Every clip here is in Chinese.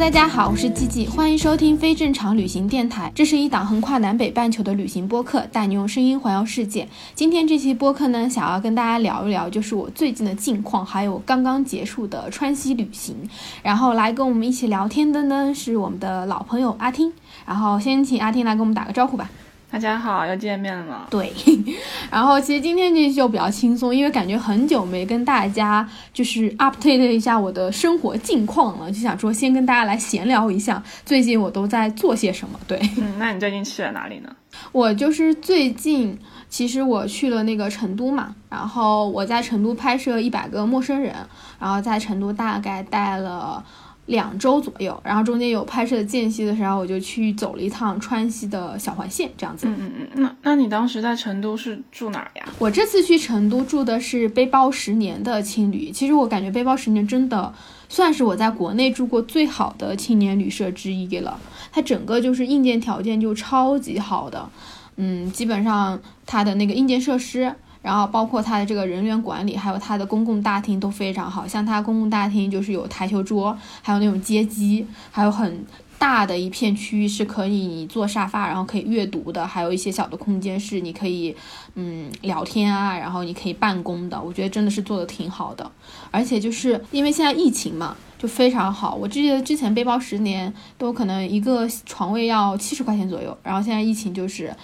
大家好，我是季季，欢迎收听非正常旅行电台。这是一档横跨南北半球的旅行播客，带你用声音环游世界。今天这期播客呢，想要跟大家聊一聊，就是我最近的近况，还有刚刚结束的川西旅行。然后来跟我们一起聊天的呢，是我们的老朋友阿听。然后先请阿听来跟我们打个招呼吧。大家好，又见面了。对，然后其实今天这期就比较轻松，因为感觉很久没跟大家就是 update 一下我的生活近况了，就想说先跟大家来闲聊一下最近我都在做些什么。对嗯，那你最近去了哪里呢？我就是最近，其实我去了那个成都嘛，然后我在成都拍摄一百个陌生人，然后在成都大概待了。两周左右，然后中间有拍摄间隙的时候，我就去走了一趟川西的小环线，这样子。嗯嗯嗯，那那你当时在成都是住哪儿呀？我这次去成都住的是背包十年的青旅，其实我感觉背包十年真的算是我在国内住过最好的青年旅社之一了。它整个就是硬件条件就超级好的，嗯，基本上它的那个硬件设施。然后包括它的这个人员管理，还有它的公共大厅都非常好，像它公共大厅就是有台球桌，还有那种街机，还有很大的一片区域是可以坐沙发，然后可以阅读的，还有一些小的空间是你可以嗯聊天啊，然后你可以办公的，我觉得真的是做的挺好的，而且就是因为现在疫情嘛。就非常好，我记得之前背包十年都可能一个床位要七十块钱左右，然后现在疫情就是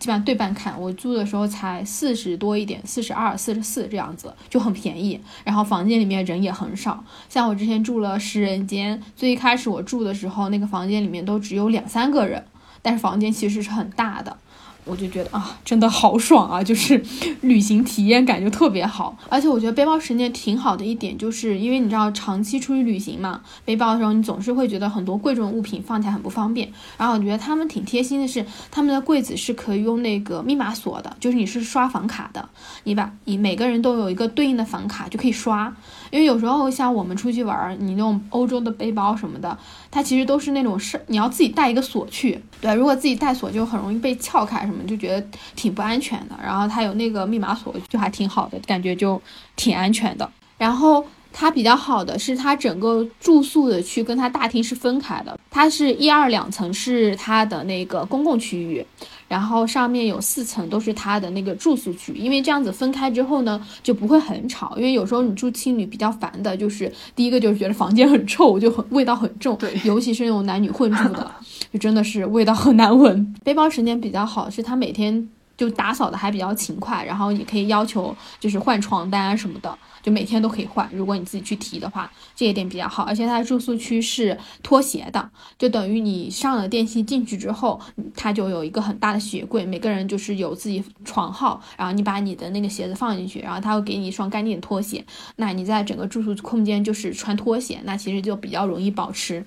基本上对半看，我租的时候才四十多一点，四十二、四十四这样子，就很便宜。然后房间里面人也很少，像我之前住了十人间，最一开始我住的时候，那个房间里面都只有两三个人，但是房间其实是很大的。我就觉得啊，真的好爽啊！就是旅行体验感就特别好，而且我觉得背包十年挺好的一点，就是因为你知道长期出去旅行嘛，背包的时候你总是会觉得很多贵重物品放起来很不方便。然后我觉得他们挺贴心的是，他们的柜子是可以用那个密码锁的，就是你是刷房卡的，你把你每个人都有一个对应的房卡就可以刷。因为有时候像我们出去玩，你那种欧洲的背包什么的，它其实都是那种是你要自己带一个锁去，对，如果自己带锁就很容易被撬开什么，就觉得挺不安全的。然后它有那个密码锁，就还挺好的，感觉就挺安全的。然后它比较好的是它整个住宿的区跟它大厅是分开的，它是一二两层是它的那个公共区域。然后上面有四层都是它的那个住宿区，因为这样子分开之后呢，就不会很吵。因为有时候你住青旅比较烦的，就是第一个就是觉得房间很臭，就很味道很重，对尤其是那种男女混住的，就真的是味道很难闻。背包时间比较好，是它每天就打扫的还比较勤快，然后你可以要求就是换床单啊什么的，就每天都可以换。如果你自己去提的话，这一点比较好。而且它的住宿区是拖鞋的，就等于你上了电梯进去之后，它就有一个很大的鞋柜，每个人就是有自己床号，然后你把你的那个鞋子放进去，然后它会给你一双干净的拖鞋。那你在整个住宿空间就是穿拖鞋，那其实就比较容易保持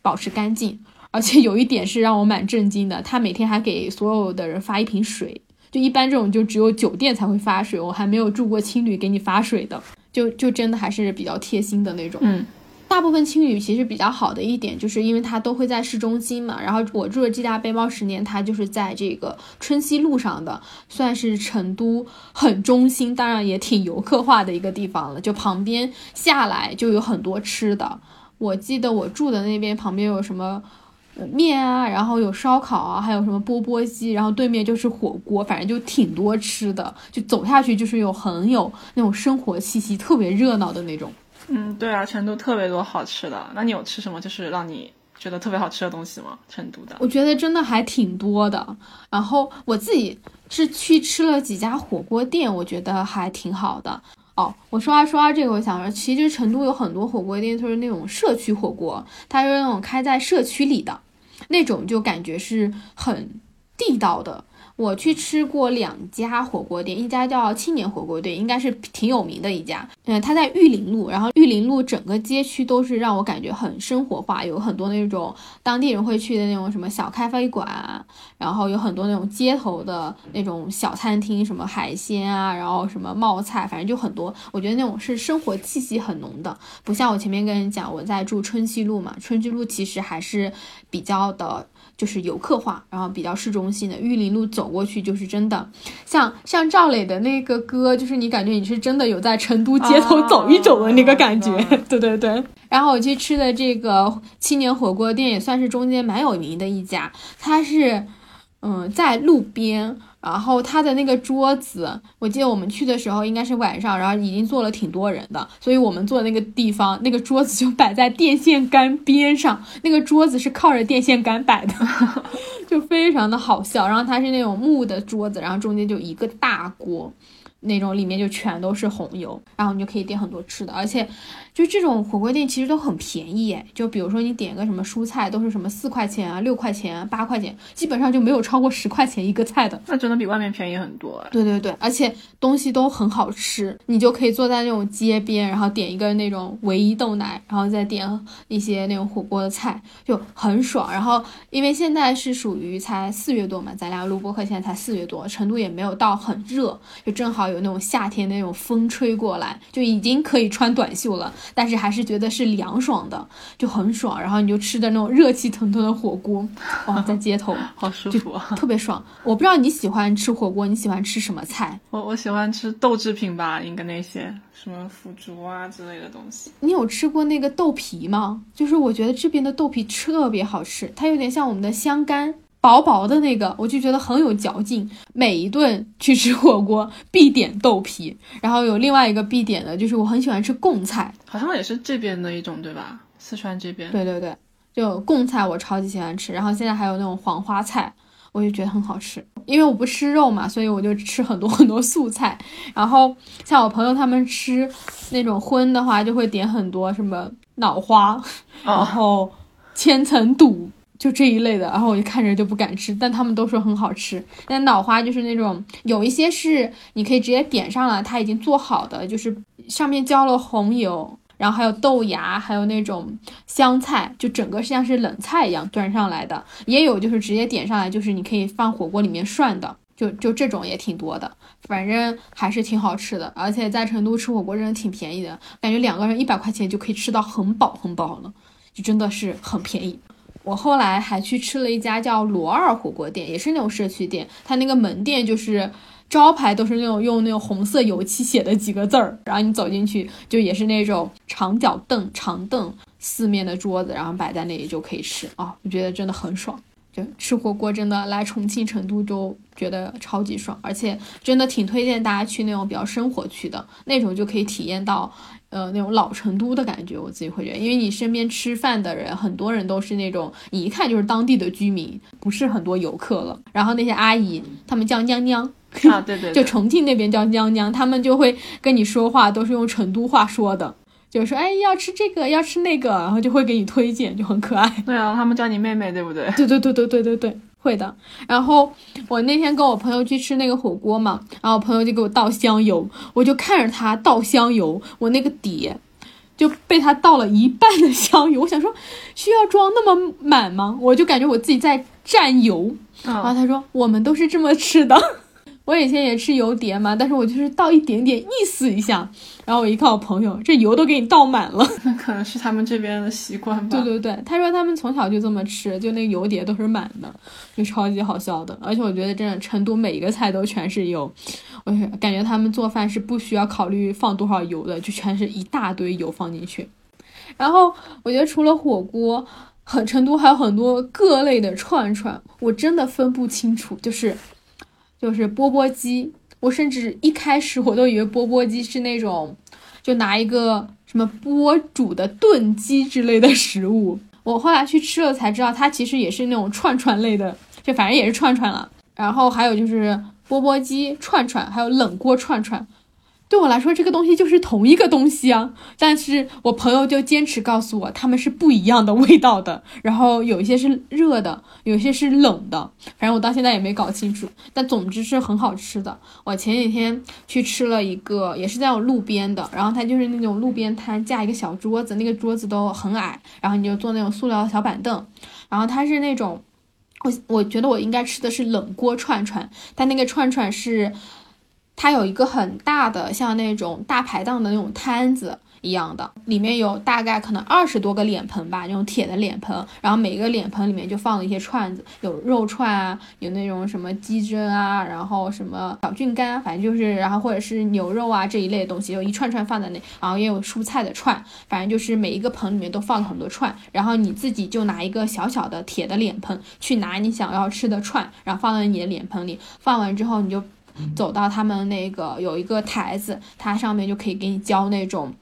保持干净。而且有一点是让我蛮震惊的，他每天还给所有的人发一瓶水。就一般这种就只有酒店才会发水，我还没有住过青旅给你发水的，就就真的还是比较贴心的那种。嗯，大部分青旅其实比较好的一点，就是因为它都会在市中心嘛。然后我住的这家背包十年，它就是在这个春熙路上的，算是成都很中心，当然也挺游客化的一个地方了。就旁边下来就有很多吃的，我记得我住的那边旁边有什么。呃面啊，然后有烧烤啊，还有什么钵钵鸡，然后对面就是火锅，反正就挺多吃的，就走下去就是有很有那种生活气息，特别热闹的那种。嗯，对啊，成都特别多好吃的。那你有吃什么就是让你觉得特别好吃的东西吗？成都的？我觉得真的还挺多的。然后我自己是去吃了几家火锅店，我觉得还挺好的。哦，我说啊说啊这个，我想说，其实成都有很多火锅店就是那种社区火锅，它是那种开在社区里的，那种就感觉是很地道的。我去吃过两家火锅店，一家叫青年火锅店，应该是挺有名的一家。嗯，它在玉林路，然后玉林路整个街区都是让我感觉很生活化，有很多那种当地人会去的那种什么小咖啡馆，然后有很多那种街头的那种小餐厅，什么海鲜啊，然后什么冒菜，反正就很多。我觉得那种是生活气息很浓的，不像我前面跟你讲我在住春熙路嘛，春熙路其实还是比较的。就是游客化，然后比较市中心的玉林路走过去，就是真的像像赵磊的那个歌，就是你感觉你是真的有在成都街头走一走的那个感觉，对对对。然后我去吃的这个青年火锅店也算是中间蛮有名的一家，它是嗯在路边。然后他的那个桌子，我记得我们去的时候应该是晚上，然后已经坐了挺多人的，所以我们坐的那个地方，那个桌子就摆在电线杆边上，那个桌子是靠着电线杆摆的，就非常的好笑。然后它是那种木的桌子，然后中间就一个大锅。那种里面就全都是红油，然后你就可以点很多吃的，而且就这种火锅店其实都很便宜哎，就比如说你点个什么蔬菜都是什么四块钱啊、六块钱啊、八块钱，基本上就没有超过十块钱一个菜的。那真的比外面便宜很多哎。对对对，而且东西都很好吃，你就可以坐在那种街边，然后点一个那种唯一豆奶，然后再点一些那种火锅的菜，就很爽。然后因为现在是属于才四月多嘛，咱俩录播课现在才四月多，成都也没有到很热，就正好。有那种夏天那种风吹过来，就已经可以穿短袖了，但是还是觉得是凉爽的，就很爽。然后你就吃的那种热气腾腾的火锅，哇，在街头 好舒服，特别爽。我不知道你喜欢吃火锅，你喜欢吃什么菜？我我喜欢吃豆制品吧，应该那些什么腐竹啊之类的东西。你有吃过那个豆皮吗？就是我觉得这边的豆皮特别好吃，它有点像我们的香干。薄薄的那个，我就觉得很有嚼劲。每一顿去吃火锅必点豆皮，然后有另外一个必点的就是我很喜欢吃贡菜，好像也是这边的一种，对吧？四川这边。对对对，就贡菜我超级喜欢吃。然后现在还有那种黄花菜，我就觉得很好吃。因为我不吃肉嘛，所以我就吃很多很多素菜。然后像我朋友他们吃那种荤的话，就会点很多什么脑花，然后千层肚。就这一类的，然后我就看着就不敢吃，但他们都说很好吃。那脑花就是那种有一些是你可以直接点上了，它已经做好的，就是上面浇了红油，然后还有豆芽，还有那种香菜，就整个像是冷菜一样端上来的。也有就是直接点上来，就是你可以放火锅里面涮的，就就这种也挺多的。反正还是挺好吃的，而且在成都吃火锅真的挺便宜的，感觉两个人一百块钱就可以吃到很饱很饱了，就真的是很便宜。我后来还去吃了一家叫罗二火锅店，也是那种社区店。它那个门店就是招牌都是那种用那种红色油漆写的几个字儿，然后你走进去就也是那种长脚凳、长凳，四面的桌子，然后摆在那里就可以吃啊。我觉得真的很爽，就吃火锅真的来重庆、成都就觉得超级爽，而且真的挺推荐大家去那种比较生活区的那种，就可以体验到。呃，那种老成都的感觉，我自己会觉得，因为你身边吃饭的人，很多人都是那种你一看就是当地的居民，不是很多游客了。然后那些阿姨，他们叫娘娘 啊，对对，就重庆那边叫娘娘，他们就会跟你说话，都是用成都话说的，就是说哎要吃这个，要吃那个，然后就会给你推荐，就很可爱。对啊，他们叫你妹妹，对不对？对对对对对对对。会的，然后我那天跟我朋友去吃那个火锅嘛，然后我朋友就给我倒香油，我就看着他倒香油，我那个碟就被他倒了一半的香油，我想说需要装那么满吗？我就感觉我自己在蘸油，然后他说我们都是这么吃的。我以前也吃油碟嘛，但是我就是倒一点点，意思一下。然后我一看我朋友，这油都给你倒满了，那 可能是他们这边的习惯吧。对对对，他说他们从小就这么吃，就那油碟都是满的，就超级好笑的。而且我觉得真的成都每一个菜都全是油，我感觉他们做饭是不需要考虑放多少油的，就全是一大堆油放进去。然后我觉得除了火锅，很成都还有很多各类的串串，我真的分不清楚，就是。就是钵钵鸡，我甚至一开始我都以为钵钵鸡是那种，就拿一个什么钵煮的炖鸡之类的食物。我后来去吃了才知道，它其实也是那种串串类的，就反正也是串串了。然后还有就是钵钵鸡串串，还有冷锅串串，对我来说，这个东西就是同一个东西啊。但是我朋友就坚持告诉我，它们是不一样的 味道的。然后有一些是热的，有一些是冷的，反正我到现在也没搞清楚。但总之是很好吃的。我前几天去吃了一个，也是在我路边的，然后它就是那种路边摊架一个小桌子，那个桌子都很矮，然后你就坐那种塑料小板凳，然后它是那种。我我觉得我应该吃的是冷锅串串，但那个串串是，它有一个很大的像那种大排档的那种摊子一样的，里面有大概可能二十多个脸盆吧，那种铁的脸盆，然后每个脸盆里面就放了一些串子，有肉串啊，有那种什么鸡胗啊，然后什么小菌干，反正就是，然后或者是牛肉啊这一类的东西，有一串串放在那，然后也有蔬菜的串，反正就是每一个盆里面都放了很多串，然后你自己就拿一个小小的铁的脸盆去拿你想要吃的串，然后放在你的脸盆里，放完之后你就走到他们那个有一个台子，它上面就可以给你浇那种。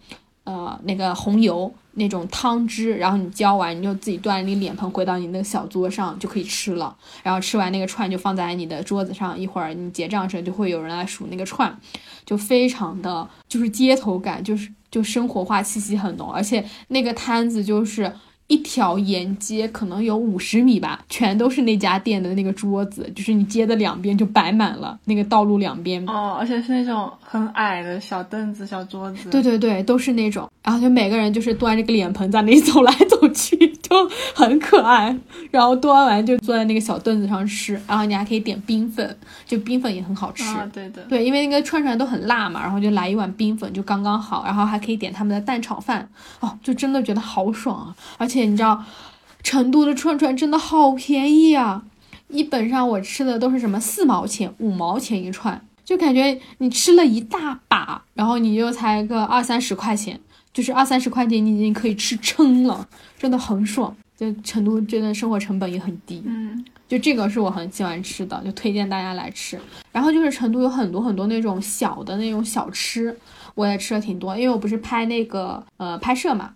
呃，那个红油那种汤汁，然后你浇完，你就自己端你脸盆回到你那个小桌上就可以吃了。然后吃完那个串就放在你的桌子上，一会儿你结账时就会有人来数那个串，就非常的就是街头感，就是就生活化气息很浓，而且那个摊子就是。一条沿街可能有五十米吧，全都是那家店的那个桌子，就是你街的两边就摆满了那个道路两边。哦，而且是那种很矮的小凳子、小桌子。对对对，都是那种，然后就每个人就是端着个脸盆在那里走来走去，就很可爱。然后端完就坐在那个小凳子上吃，然后你还可以点冰粉，就冰粉也很好吃。啊，对的。对，因为那个串串都很辣嘛，然后就来一碗冰粉就刚刚好，然后还可以点他们的蛋炒饭，哦，就真的觉得好爽啊！而且你知道，成都的串串真的好便宜啊！一本上我吃的都是什么四毛钱、五毛钱一串，就感觉你吃了一大把，然后你就才个二三十块钱，就是二三十块钱你已经可以吃撑了，真的很爽。就成都真的生活成本也很低，嗯，就这个是我很喜欢吃的，就推荐大家来吃。然后就是成都有很多很多那种小的那种小吃，我也吃了挺多，因为我不是拍那个呃拍摄嘛，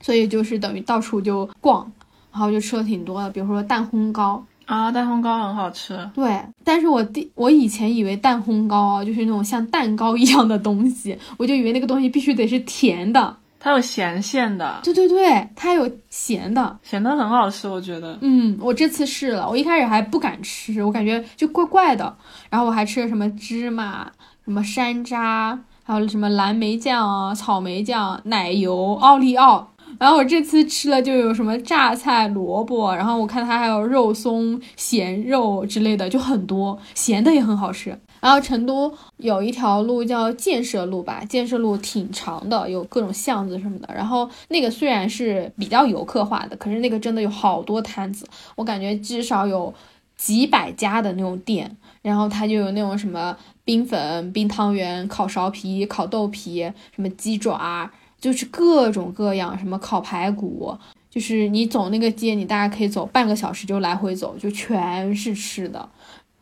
所以就是等于到处就逛，然后就吃了挺多的，比如说蛋烘糕。啊，蛋烘糕很好吃。对，但是我第我以前以为蛋烘糕啊就是那种像蛋糕一样的东西，我就以为那个东西必须得是甜的。它有咸馅的，对对对，它有咸的，咸的很好吃，我觉得。嗯，我这次试了，我一开始还不敢吃，我感觉就怪怪的。然后我还吃了什么芝麻、什么山楂，还有什么蓝莓酱啊、草莓酱、奶油、奥利奥。然后我这次吃了就有什么榨菜、萝卜，然后我看它还有肉松、咸肉之类的，就很多，咸的也很好吃。然后成都有一条路叫建设路吧，建设路挺长的，有各种巷子什么的。然后那个虽然是比较游客化的，可是那个真的有好多摊子，我感觉至少有几百家的那种店。然后它就有那种什么冰粉、冰汤圆、烤苕皮、烤豆皮，什么鸡爪，就是各种各样，什么烤排骨。就是你走那个街，你大概可以走半个小时就来回走，就全是吃的。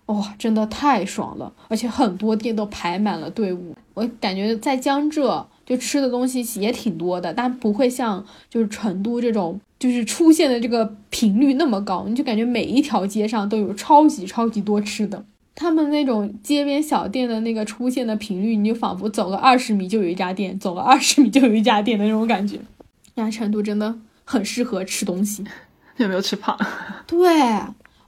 哇，真的太爽了！而且很多店都排满了队伍。我感觉在江浙就吃的东西也挺多的，但不会像就是成都这种，就是出现的这个频率那么高。你就感觉每一条街上都有超级超级多吃的。他们那种街边小店的那个出现的频率，你就仿佛走了二十米就有一家店，走了二十米就有一家店的那种感觉。呀，成都真的很适合吃东西。有没有吃胖？对。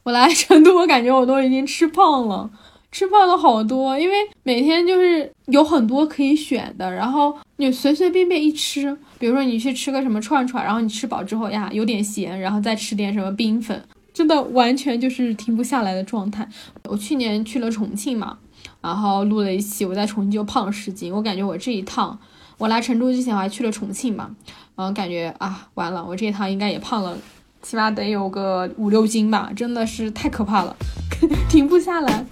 我来成都，我感觉我都已经吃胖了，吃胖了好多，因为每天就是有很多可以选的，然后你随随便便一吃，比如说你去吃个什么串串，然后你吃饱之后呀有点咸，然后再吃点什么冰粉，真的完全就是停不下来的状态。我去年去了重庆嘛，然后录了一期，我在重庆就胖了十斤，我感觉我这一趟，我来成都之前我还去了重庆嘛，然后感觉啊完了，我这一趟应该也胖了。起码得有个五六斤吧，真的是太可怕了，停不下来。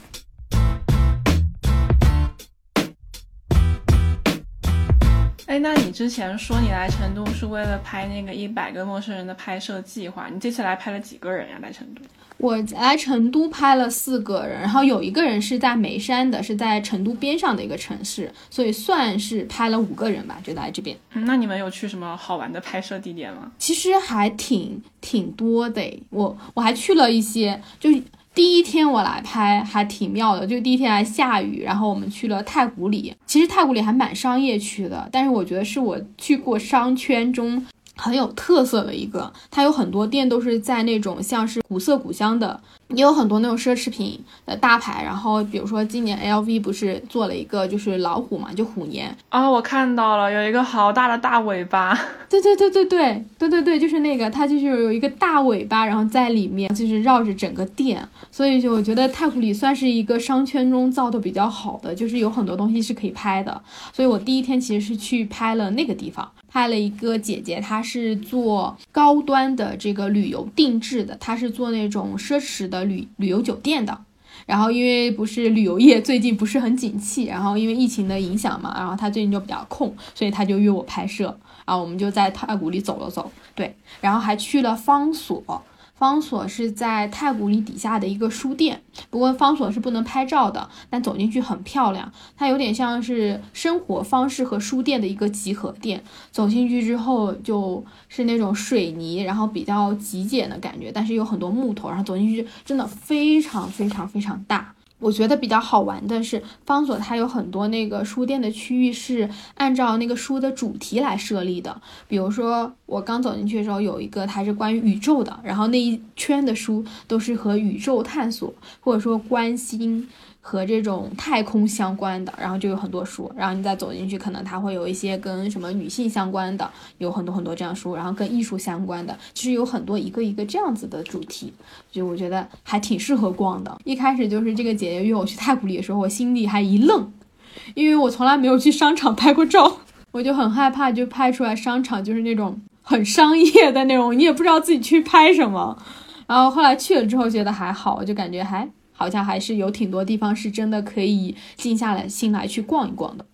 哎，那你之前说你来成都是为了拍那个一百个陌生人的拍摄计划，你这次来拍了几个人呀？来成都？我来成都拍了四个人，然后有一个人是在眉山的，是在成都边上的一个城市，所以算是拍了五个人吧，就来这边。嗯，那你们有去什么好玩的拍摄地点吗？其实还挺挺多的，我我还去了一些，就是第一天我来拍还挺妙的，就第一天还下雨，然后我们去了太古里。其实太古里还蛮商业区的，但是我觉得是我去过商圈中很有特色的一个。它有很多店都是在那种像是古色古香的，也有很多那种奢侈品的大牌。然后比如说今年 LV 不是做了一个就是老虎嘛，就虎年。啊，我看到了，有一个好大的大尾巴。对对对对对对对对，就是那个，它就是有一个大尾巴，然后在里面就是绕着整个店，所以就我觉得太古里算是一个商圈中造的比较好的，就是有很多东西是可以拍的。所以我第一天其实是去拍了那个地方，拍了一个姐姐，她是做高端的这个旅游定制的，她是做那种奢侈的旅旅游酒店的。然后因为不是旅游业最近不是很景气，然后因为疫情的影响嘛，然后他最近就比较空，所以他就约我拍摄。然后，我们就在太古里走了走，对，然后还去了方所。方所是在太古里底下的一个书店，不过方所是不能拍照的，但走进去很漂亮。它有点像是生活方式和书店的一个集合店。走进去之后就是那种水泥，然后比较极简的感觉，但是有很多木头，然后走进去真的非常非常非常大。我觉得比较好玩的是，方所它有很多那个书店的区域是按照那个书的主题来设立的。比如说，我刚走进去的时候，有一个它是关于宇宙的，然后那一圈的书都是和宇宙探索或者说关心。和这种太空相关的，然后就有很多书，然后你再走进去，可能它会有一些跟什么女性相关的，有很多很多这样书，然后跟艺术相关的，其实有很多一个一个这样子的主题，就我觉得还挺适合逛的。一开始就是这个姐姐约我去太古里的时候，我心里还一愣，因为我从来没有去商场拍过照，我就很害怕，就拍出来商场就是那种很商业的那种，你也不知道自己去拍什么。然后后来去了之后，觉得还好，我就感觉还。好像还是有挺多地方是真的可以静下来心来去逛一逛的。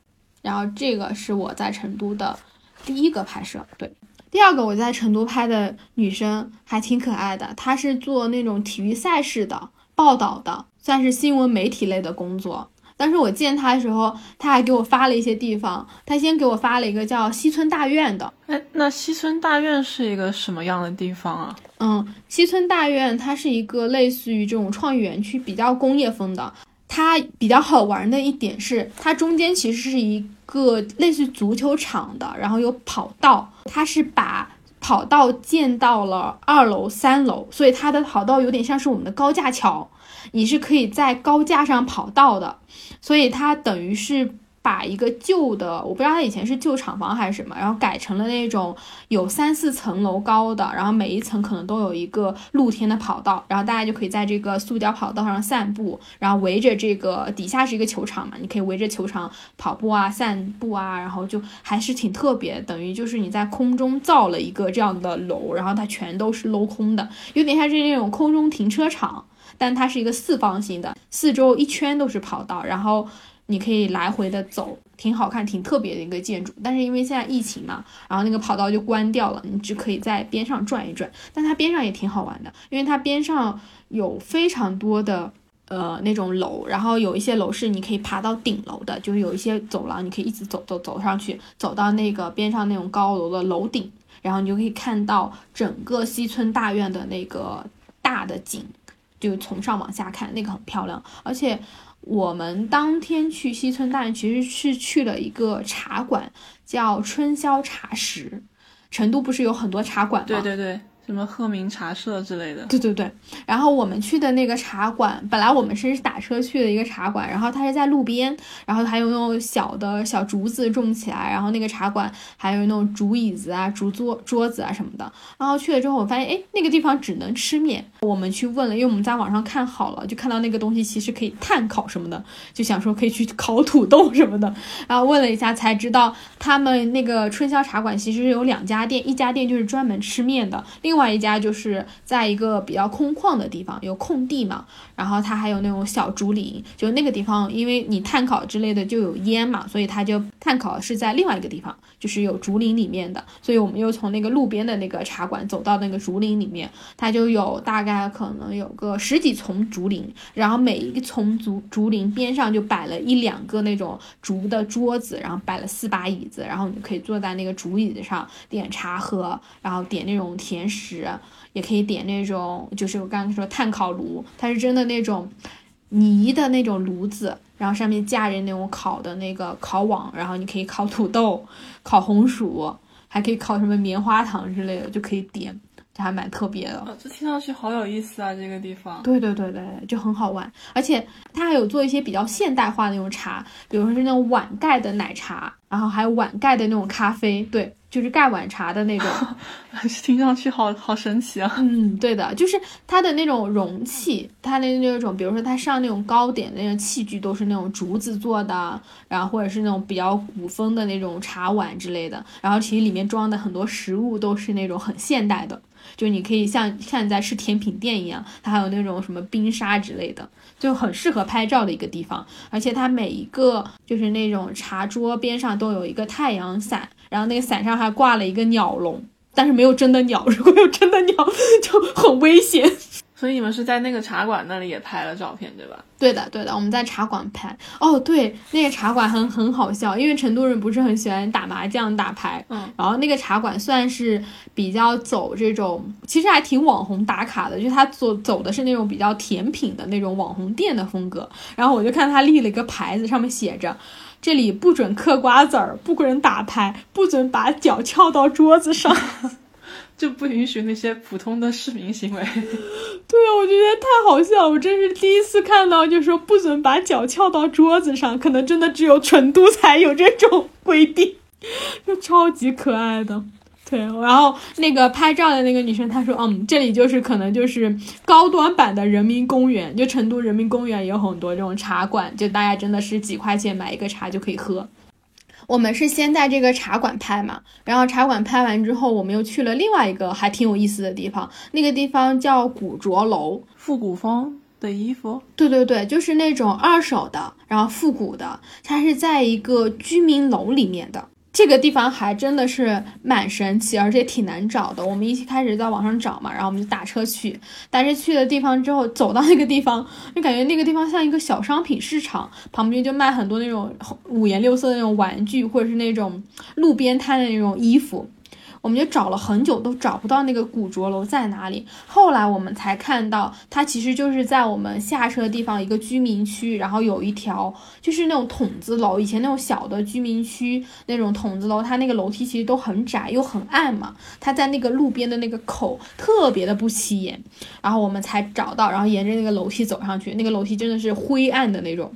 然后这个是我在成都的第一个拍摄，对。第二个我在成都拍的女生还挺可爱的，她是做那种体育赛事的报道的，算是新闻媒体类的工作。但是我见他的时候，他还给我发了一些地方。他先给我发了一个叫西村大院的。哎，那西村大院是一个什么样的地方啊？嗯，西村大院它是一个类似于这种创意园区，比较工业风的。它比较好玩的一点是，它中间其实是一个类似足球场的，然后有跑道。它是把跑道建到了二楼、三楼，所以它的跑道有点像是我们的高架桥，你是可以在高架上跑道的。所以它等于是。把一个旧的，我不知道它以前是旧厂房还是什么，然后改成了那种有三四层楼高的，然后每一层可能都有一个露天的跑道，然后大家就可以在这个塑胶跑道上散步，然后围着这个底下是一个球场嘛，你可以围着球场跑步啊、散步啊，然后就还是挺特别，等于就是你在空中造了一个这样的楼，然后它全都是镂空的，有点像是那种空中停车场，但它是一个四方形的，四周一圈都是跑道，然后。你可以来回的走，挺好看，挺特别的一个建筑。但是因为现在疫情嘛，然后那个跑道就关掉了，你只可以在边上转一转。但它边上也挺好玩的，因为它边上有非常多的呃那种楼，然后有一些楼是你可以爬到顶楼的，就是有一些走廊你可以一直走走走上去，走到那个边上那种高楼的楼顶，然后你就可以看到整个西村大院的那个大的景，就从上往下看，那个很漂亮，而且。我们当天去西村但，其实是去了一个茶馆，叫春宵茶食。成都不是有很多茶馆吗？对对对。什么鹤鸣茶社之类的，对对对。然后我们去的那个茶馆，本来我们是打车去的一个茶馆，然后它是在路边，然后还有那种小的小竹子种起来，然后那个茶馆还有那种竹椅子啊、竹桌桌子啊什么的。然后去了之后，我发现哎，那个地方只能吃面。我们去问了，因为我们在网上看好了，就看到那个东西其实可以炭烤什么的，就想说可以去烤土豆什么的。然后问了一下才知道，他们那个春宵茶馆其实有两家店，一家店就是专门吃面的，另另外一家就是在一个比较空旷的地方，有空地嘛，然后它还有那种小竹林，就那个地方，因为你碳烤之类的就有烟嘛，所以它就碳烤是在另外一个地方，就是有竹林里面的，所以我们又从那个路边的那个茶馆走到那个竹林里面，它就有大概可能有个十几丛竹林，然后每一丛竹竹林边上就摆了一两个那种竹的桌子，然后摆了四把椅子，然后你可以坐在那个竹椅子上点茶喝，然后点那种甜食。也可以点那种，就是我刚刚说炭烤炉，它是真的那种泥的那种炉子，然后上面架着那种烤的那个烤网，然后你可以烤土豆、烤红薯，还可以烤什么棉花糖之类的，就可以点，这还蛮特别的。哦，这听上去好有意思啊，这个地方。对对对对，对就很好玩，而且它还有做一些比较现代化的那种茶，比如说是那种碗盖的奶茶，然后还有碗盖的那种咖啡，对，就是盖碗茶的那种。听上去好好神奇啊！嗯，对的，就是它的那种容器，它的那种，比如说它上那种糕点的那种器具都是那种竹子做的，然后或者是那种比较古风的那种茶碗之类的，然后其实里面装的很多食物都是那种很现代的。就你可以像像你在吃甜品店一样，它还有那种什么冰沙之类的，就很适合拍照的一个地方。而且它每一个就是那种茶桌边上都有一个太阳伞，然后那个伞上还挂了一个鸟笼，但是没有真的鸟，如果有真的鸟就很危险。所以你们是在那个茶馆那里也拍了照片，对吧？对的，对的，我们在茶馆拍。哦，对，那个茶馆很很好笑，因为成都人不是很喜欢打麻将、打牌，嗯，然后那个茶馆算是比较走这种，其实还挺网红打卡的，就是他走走的是那种比较甜品的那种网红店的风格。然后我就看他立了一个牌子，上面写着。这里不准嗑瓜子儿，不准打牌，不准把脚翘到桌子上。就不允许那些普通的市民行为。对啊，我觉得太好笑，我真是第一次看到，就说不准把脚翘到桌子上，可能真的只有成都才有这种规定，就超级可爱的。对，然后那个拍照的那个女生她说，嗯，这里就是可能就是高端版的人民公园，就成都人民公园有很多这种茶馆，就大家真的是几块钱买一个茶就可以喝。我们是先在这个茶馆拍嘛，然后茶馆拍完之后，我们又去了另外一个还挺有意思的地方，那个地方叫古着楼。复古风的衣服，对对对，就是那种二手的，然后复古的，它是在一个居民楼里面的。这个地方还真的是蛮神奇，而且挺难找的。我们一开始在网上找嘛，然后我们就打车去，但是去了地方之后，走到那个地方，就感觉那个地方像一个小商品市场，旁边就卖很多那种五颜六色的那种玩具，或者是那种路边摊的那种衣服。我们就找了很久都找不到那个古着楼在哪里，后来我们才看到，它其实就是在我们下车的地方一个居民区，然后有一条就是那种筒子楼，以前那种小的居民区那种筒子楼，它那个楼梯其实都很窄又很暗嘛，它在那个路边的那个口特别的不起眼，然后我们才找到，然后沿着那个楼梯走上去，那个楼梯真的是灰暗的那种，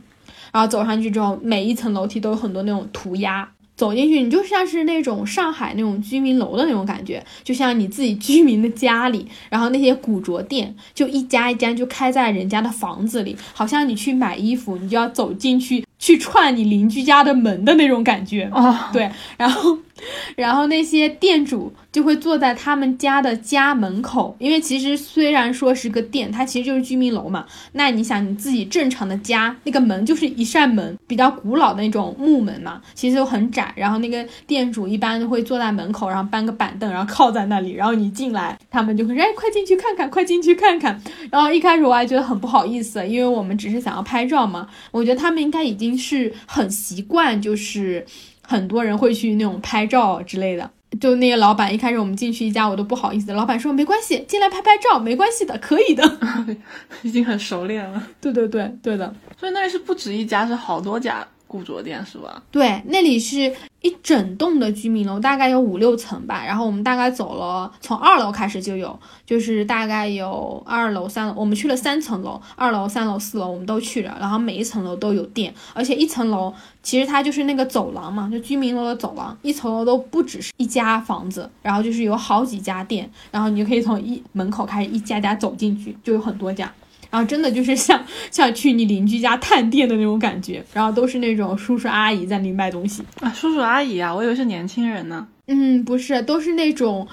然后走上去之后，每一层楼梯都有很多那种涂鸦。走进去，你就像是那种上海那种居民楼的那种感觉，就像你自己居民的家里，然后那些古着店就一家一家就开在人家的房子里，好像你去买衣服，你就要走进去去串你邻居家的门的那种感觉。啊，对，然后，然后那些店主就会坐在他们家的家门口，因为其实虽然说是个店，它其实就是居民楼嘛。那你想你自己正常的家，那个门就是一扇门，比较古老的那种木门嘛，其实就很窄。然后那个店主一般会坐在门口，然后搬个板凳，然后靠在那里，然后你进来，他们就会说：“哎，快进去看看，快进去看看。”然后一开始我还觉得很不好意思，因为我们只是想要拍照嘛。我觉得他们应该已经是很习惯，就是很多人会去那种拍照之类的。就那个老板一开始我们进去一家，我都不好意思。老板说没关系，进来拍拍照没关系的，可以的。已经很熟练了。对对对对的，所以那里是不止一家，是好多家古着店，是吧？对，那里是一整栋的居民楼，大概有五六层吧。然后我们大概走了，从二楼开始就有，就是大概有二楼、三楼，我们去了三层楼，二楼、三楼、四楼我们都去了。然后每一层楼都有店，而且一层楼其实它就是那个走廊嘛，就居民楼的走廊，一层楼都不只是一家房子，然后就是有好几家店，然后你就可以从一门口开始一家家走进去，就有很多家。然后真的就是 像像去你邻居家探店的那种感觉，然后都是那种叔叔阿姨在那里卖东西。啊，叔叔阿姨啊，我以为是年轻人呢。嗯，不是，都是那种，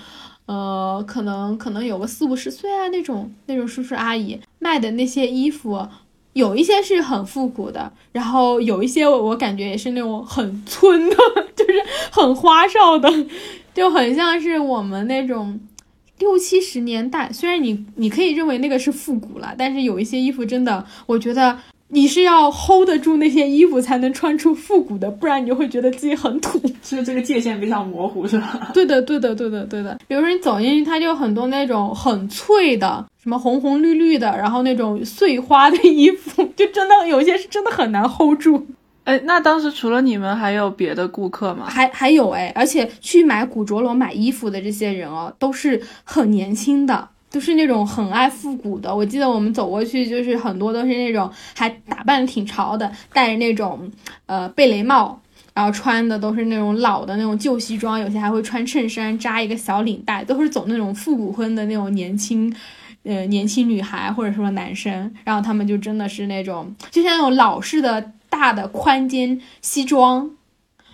呃，可能可能有个四五十岁啊那种那种叔叔阿姨卖的那些衣服，有一些是很复古的，然后有一些我我感觉也是那种很村的，就是很花哨的，就很像是我们那种。六七十年代，虽然你你可以认为那个是复古了，但是有一些衣服真的，我觉得你是要 hold 得住那些衣服才能穿出复古的，不然你就会觉得自己很土。是这个界限比较模糊，是吧？对的，对的，对的，对的。比如说你走进去，它就有很多那种很脆的，什么红红绿绿的，然后那种碎花的 衣服，就真的有些是真的很难 hold 住。哎，那当时除了你们，还有别的顾客吗？还还有哎，而且去买古着楼买衣服的这些人哦，都是很年轻的，都是那种很爱复古的。我记得我们走过去，就是很多都是那种还打扮的挺潮的，戴着那种呃贝雷帽，然后穿的都是那种老的那种旧西装，有些还会穿衬衫扎一个小领带，都是走那种复古风的那种年轻。呃，年轻女孩或者说男生，然后他们就真的是那种，就像那种老式的大的宽肩西装，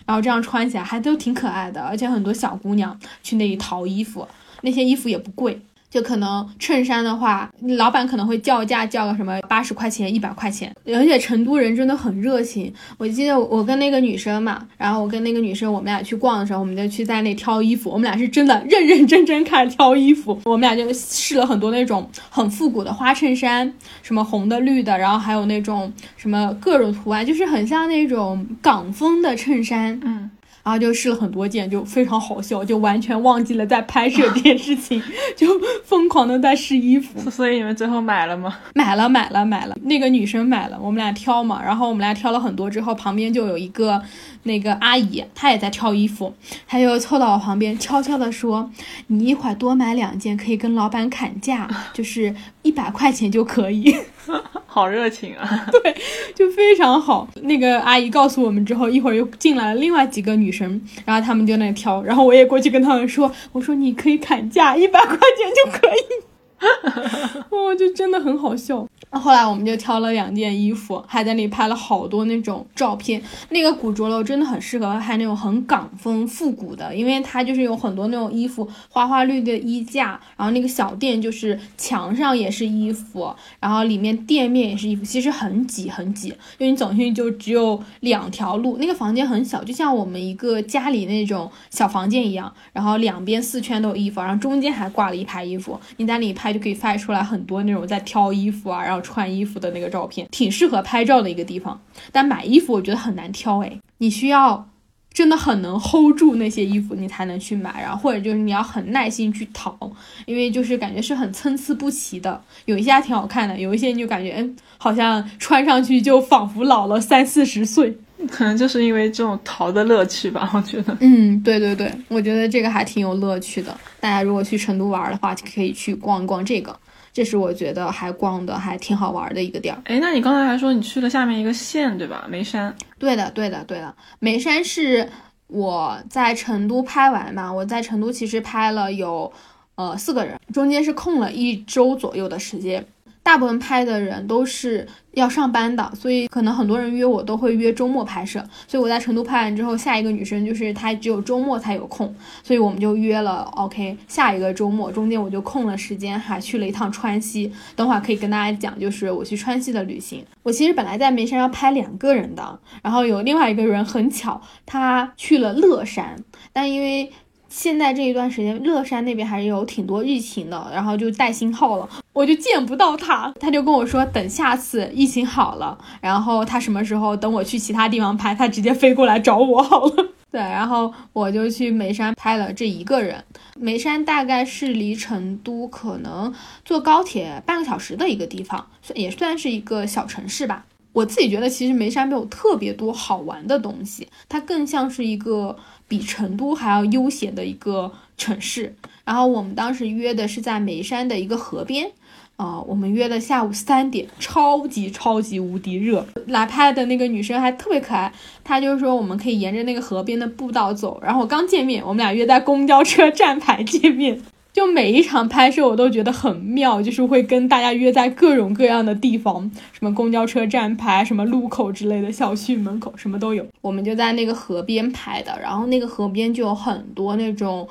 然后这样穿起来还都挺可爱的，而且很多小姑娘去那里淘衣服，那些衣服也不贵，就可能衬衫的话，老板可能会叫价叫个什么八十块钱、一百块钱，而且成都人真的很热情。我记得我跟那个女生嘛，然后我跟那个女生，我们俩去逛的时候，我们就去在那挑衣服，我们俩是真的认认真真开始挑衣服，我们俩就试了很多那种很复古的花衬衫，什么红的、绿的，然后还有那种什么各种图案，就是很像那种港风的衬衫，嗯。然后就试了很多件，就非常好笑，就完全忘记了在拍摄这件事情，就疯狂的在试衣服。所以你们最后买了吗？买了，买了，买了。那个女生买了，我们俩挑嘛，然后我们俩挑了很多之后，旁边就有一个那个阿姨，她也在挑衣服，她就凑到我旁边，悄悄的说：“你一会儿多买两件，可以跟老板砍价，就是一百块钱就可以。”好热情啊！对就非常好。那个阿姨告诉我们之后，一会儿又进来了另外几个女生，然后她们就在那挑，然后我也过去跟她们说：“我说你可以砍价，一百块钱就可以。” 哦，就真的很好笑。后来我们就挑了两件衣服，还在那里拍了好多那种照片。那个古着楼真的很适合拍那种很港风复古的，因为它就是有很多那种衣服，花花绿绿的衣架，然后那个小店就是墙上也是衣服，然后里面店面也是衣服，其实很挤很挤，因为你走进去就只有两条路，那个房间很小，就像我们一个家里那种小房间一样，然后两边四圈都有衣服，然后中间还挂了一排衣服，你在那里拍就可以发出来很多那种在挑衣服啊，然后穿衣服的那个照片，挺适合拍照的一个地方。但买衣服我觉得很难挑诶，你需要真的很能 hold 住那些衣服，你才能去买，然后或者就是你要很耐心去淘，因为就是感觉是很参差不齐的，有一些还挺好看的，有一些你就感觉嗯，好像穿上去就仿佛老了三四十岁。可能就是因为这种淘的乐趣吧，我觉得。嗯，对对对，我觉得这个还挺有乐趣的。大家如果去成都玩的话，可以去逛一逛这个，这是我觉得还逛的还挺好玩的一个地儿。哎，那你刚才还说你去了下面一个县对吧？眉山。对的，对的，对的。眉山是我在成都拍完嘛，我在成都其实拍了有呃四个人，中间是空了一周左右的时间。大部分拍的人都是要上班的，所以可能很多人约我都会约周末拍摄。所以我在成都拍完之后，下一个女生就是她只有周末才有空，所以我们就约了 OK 下一个周末，中间我就空了时间，还去了一趟川西。等会儿可以跟大家讲，就是我去川西的旅行。我其实本来在眉山要拍两个人的，然后有另外一个人很巧，他去了乐山，但因为现在这一段时间，乐山那边还是有挺多疫情的，然后就带星号了，我就见不到他。他就跟我说，等下次疫情好了，然后他什么时候等我去其他地方拍，他直接飞过来找我好了。对，然后我就去眉山拍了这一个人。眉山大概是离成都可能坐高铁半个小时的一个地方，也算是一个小城市吧。我自己觉得，其实眉山没有特别多好玩的东西，它更像是一个比成都还要悠闲的一个城市。然后我们当时约的是在眉山的一个河边，啊、我们约的下午三点，超级超级无敌热。来拍的那个女生还特别可爱，她就是说我们可以沿着那个河边的步道走。然后我刚见面，我们俩约在公交车站牌见面。就每一场拍摄我都觉得很妙，就是会跟大家约在各种各样的地方，什么公交车站牌、什么路口之类的，小区门口什么都有。我们就在那个河边拍的，然后那个河边就有很多那种。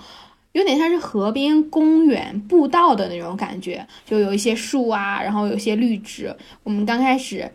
有点像是河边公园步道的那种感觉，就有一些树啊，然后有些绿植。我们刚开始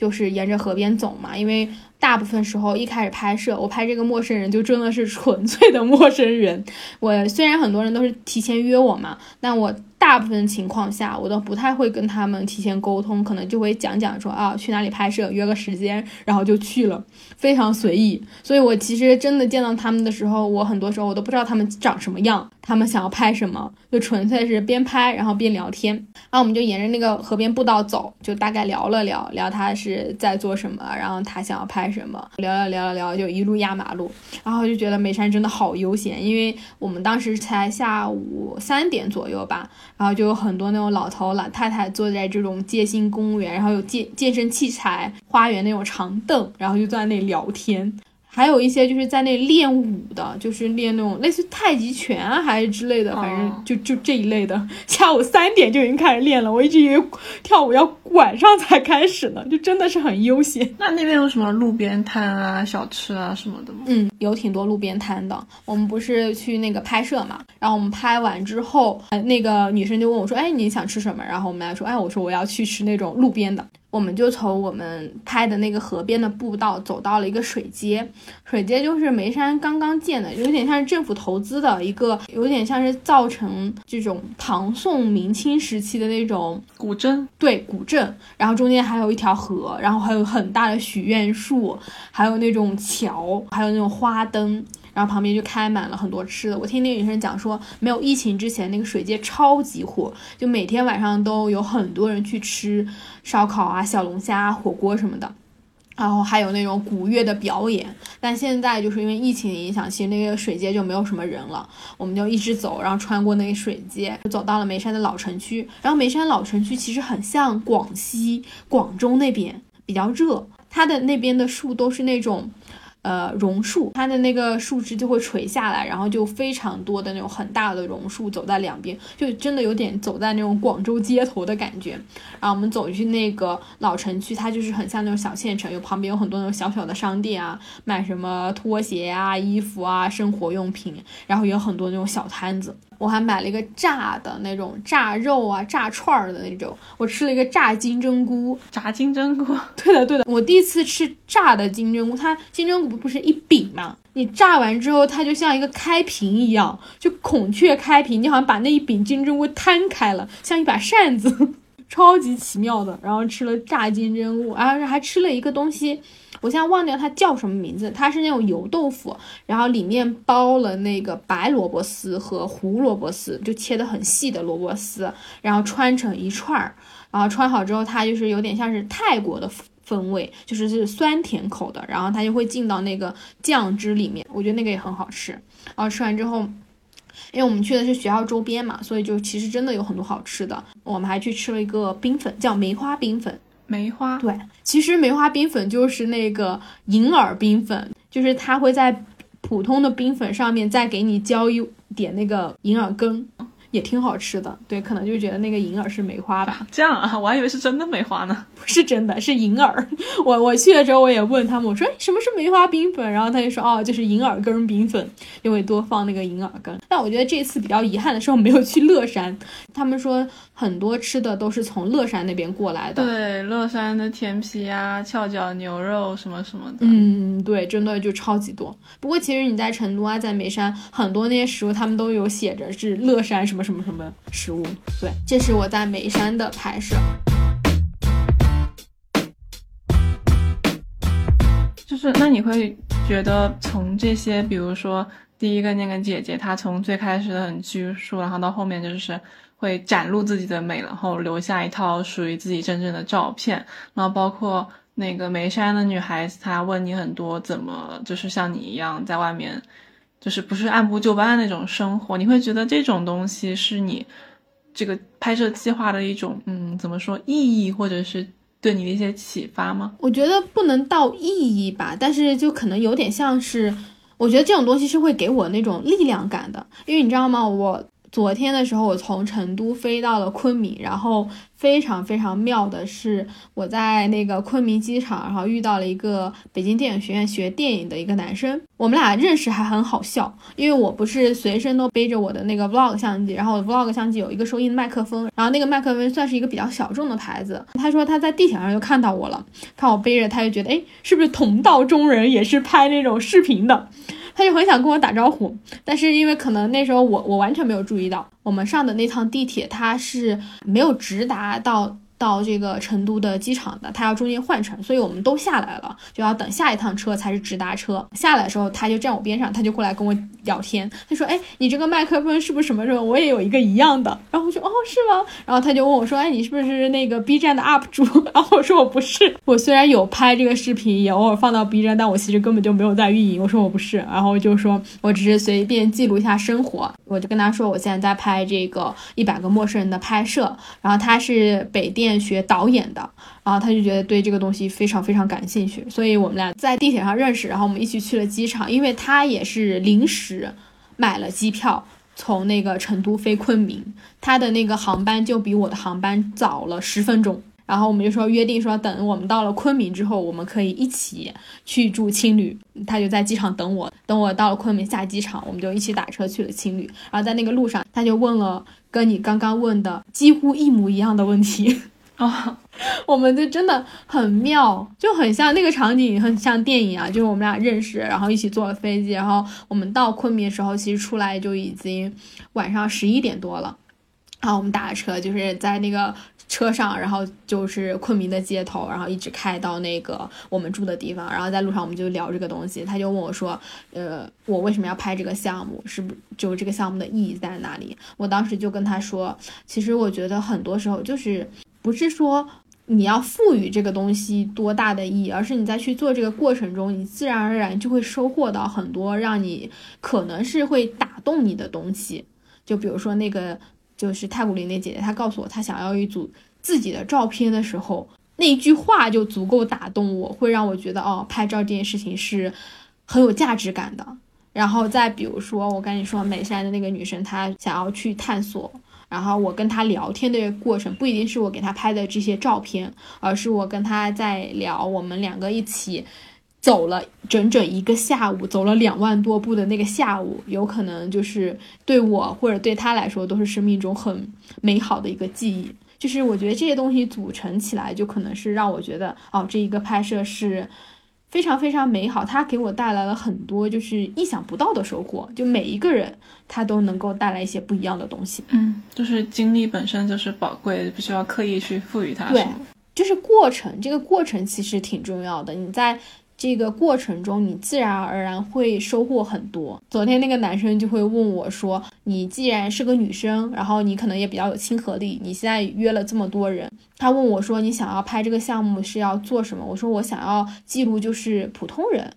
就是沿着河边走嘛，因为大部分时候一开始拍摄，我拍这个陌生人就真的是 纯粹的陌生人。我虽然很多人都是提前约我嘛，但我大部分情况下，我都不太会跟他们提前沟通，可能就会讲讲说啊去哪里拍摄，约个时间，然后就去了，非常随意。所以我其实真的见到他们的时候，我很多时候我都不知道他们长什么样，他们想要拍什么，就纯粹是边拍然后边聊天。然后我们就沿着那个河边步道走，就大概聊了聊，聊他是在做什么，然后他想要拍什么，聊聊聊聊聊，就一路压马路。然后就觉得眉山真的好悠闲，因为我们当时才下午三点左右吧，然后就有很多那种老头老太太坐在这种街心公园，然后有健健身器材、花园那种长凳，然后就坐在那里聊天。还有一些就是在那练舞的，就是练那种类似太极拳啊，还是之类的，反正就就这一类的。下午三点就已经开始练了，我一直以为跳舞要晚上才开始呢，就真的是很悠闲。那那边有什么路边摊啊、小吃啊什么的吗？嗯，有挺多路边摊的。我们不是去那个拍摄嘛，然后我们拍完之后，呃那个女生就问我说：“哎，你想吃什么？”然后我们俩说：“哎，我说我要去吃那种路边的。”我们就从我们拍的那个河边的步道走到了一个水街，水街就是眉山刚刚建的，有点像是政府投资的一个，有点像是造成这种唐宋明清时期的那种古镇，对古镇，然后中间还有一条河，然后还有很大的许愿树，还有那种桥，还有那种花灯。然后旁边就开满了很多吃的。我听那个女生讲说，没有疫情之前，那个水街超级火，就每天晚上都有很多人去吃烧烤啊、小龙虾、火锅什么的。然后还有那种古乐的表演，但现在就是因为疫情影响，其实那个水街就没有什么人了。我们就一直走，然后穿过那个水街，就走到了眉山的老城区。然后眉山老城区其实很像广西、广州那边，比较热，它的那边的树都是那种。呃，榕树，它的那个树枝就会垂下来，然后就非常多的那种很大的榕树走在两边，就真的有点走在那种广州街头的感觉。然后我们走去那个老城区，它就是很像那种小县城，有旁边有很多那种小小的商店啊，卖什么拖鞋啊、衣服啊、生活用品，然后也有很多那种小摊子。我还买了一个炸的那种炸肉啊、炸串儿的那种，我吃了一个炸金针菇，炸金针菇。对的，对的，我第一次吃炸的金针菇，它金针菇不是一饼嘛？你炸完之后，它就像一个开屏一样，就孔雀开屏，你好像把那一饼金针菇摊开了，像一把扇子，超级奇妙的。然后吃了炸金针菇，然后还吃了一个东西，我现在忘掉它叫什么名字，它是那种油豆腐，然后里面包了那个白萝卜丝和胡萝卜丝，就切的很细的萝卜丝，然后穿成一串儿，然后穿好之后，它就是有点像是泰国的。风味就是是酸甜口的，然后它就会进到那个酱汁里面，我觉得那个也很好吃。然后吃完之后，因为我们去的是学校周边嘛，所以就其实真的有很多好吃的。我们还去吃了一个冰粉，叫梅花冰粉。梅花，对，其实梅花冰粉就是那个银耳冰粉，就是它会在普通的冰粉上面再给你浇一点那个银耳羹。也挺好吃的，对，可能就觉得那个银耳是梅花吧，这样啊，我还以为是真的梅花呢。不是真的，是银耳。我我去了之后我也问他们，我说哎什么是梅花冰粉？然后他就说哦，就是银耳羹冰粉，因为多放那个银耳羹。但我觉得这次比较遗憾的是我没有去乐山，他们说很多吃的都是从乐山那边过来的。对，乐山的甜皮啊、翘脚牛肉什么什么的。嗯，对，真的就超级多。不过其实你在成都啊，在眉山，很多那些食物他们都有写着是乐山什么什么什么食物。对，这是我在眉山的拍摄。就是那你会觉得从这些，比如说第一个那个姐姐，她从最开始的很拘束，然后到后面就是会展露自己的美，然后留下一套属于自己真正的照片，然后包括那个眉山的女孩子，她问你很多怎么就是像你一样在外面，就是不是按部就班的那种生活，你会觉得这种东西是你这个拍摄计划的一种嗯怎么说意义，或者是。对你的一些启发吗？我觉得不能到意义吧，但是就可能有点像是，我觉得这种东西是会给我那种力量感的，因为你知道吗？我昨天的时候，我从成都飞到了昆明，然后。非常非常妙的是，我在那个昆明机场，然后遇到了一个北京电影学院学电影的一个男生，我们俩认识还很好笑，因为我不是随身都背着我的那个 vlog 相机，然后我的 vlog 相机有一个收音麦克风，然后那个麦克风算是一个比较小众的牌子。他说他在地铁上就看到我了，看我背着，他就觉得哎，是不是同道中人，也是拍那种视频的。他就很想跟我打招呼，但是因为可能那时候我我完全没有注意到，我们上的那趟地铁它是没有直达到。到这个成都的机场的，他要中间换乘，所以我们都下来了，就要等下一趟车才是直达车。下来的时候，他就站我边上，他就过来跟我聊天。他说：“哎，你这个麦克风是不是什么什么？我也有一个一样的。”然后我说：“哦，是吗？”然后他就问我说：“哎，你是不是那个 B 站的 UP 主？” 然后我说：“我不是，我虽然有拍这个视频，也偶尔放到 B 站，但我其实根本就没有在运营。”我说：“我不是。”然后就说：“我只是随便记录一下生活。”我就跟他说：“我现在在拍这个一百个陌生人的拍摄。”然后他是北电学导演。的，然后他就觉得对这个东西非常非常感兴趣，所以我们俩在地铁上认识，然后我们一起去了机场，因为他也是临时买了机票从那个成都飞昆明，他的那个航班就比我的航班早了十分钟，然后我们就说约定说等我们到了昆明之后，我们可以一起去住青旅，他就在机场等我，等我到了昆明下机场，我们就一起打车去了青旅，然后在那个路上他就问了跟你刚刚问的几乎一模一样的问题。哦，我们就真的很妙，就很像那个场景，很像电影啊。就是我们俩认识，然后一起坐了飞机，然后我们到昆明的时候，其实出来就已经晚上十一点多了。然后我们打车，就是在那个车上，然后就是昆明的街头，然后一直开到那个我们住的地方。然后在路上我们就聊这个东西，他就问我说：“呃，我为什么要拍这个项目？是不就这个项目的意义在哪里？”我当时就跟他说：“其实我觉得很多时候就是。”不是说你要赋予这个东西多大的意义，而是你在去做这个过程中，你自然而然就会收获到很多让你可能是会打动你的东西。就比如说那个，就是太古林那姐姐，她告诉我她想要一组自己的照片的时候，那一句话就足够打动我，会让我觉得哦，拍照这件事情是很有价值感的。然后再比如说，我跟你说美山的那个女生，她想要去探索。然后我跟他聊天的过程不一定是我给他拍的这些照片，而是我跟他在聊，我们两个一起走了整整一个下午，走了两万多步的那个下午，有可能就是对我或者对他来说都是生命中很美好的一个记忆。就是我觉得这些东西组成起来，就可能是让我觉得哦，这一个拍摄是。非常非常美好，它给我带来了很多就是意想不到的收获。就每一个人，他都能够带来一些不一样的东西。嗯，就是经历本身就是宝贵，不需要刻意去赋予它。对，就是过程，这个过程其实挺重要的。你在。这个过程中，你自然而然会收获很多。昨天那个男生就会问我说：“你既然是个女生，然后你可能也比较有亲和力，你现在约了这么多人，他问我说你想要拍这个项目是要做什么？我说我想要记录就是普通人，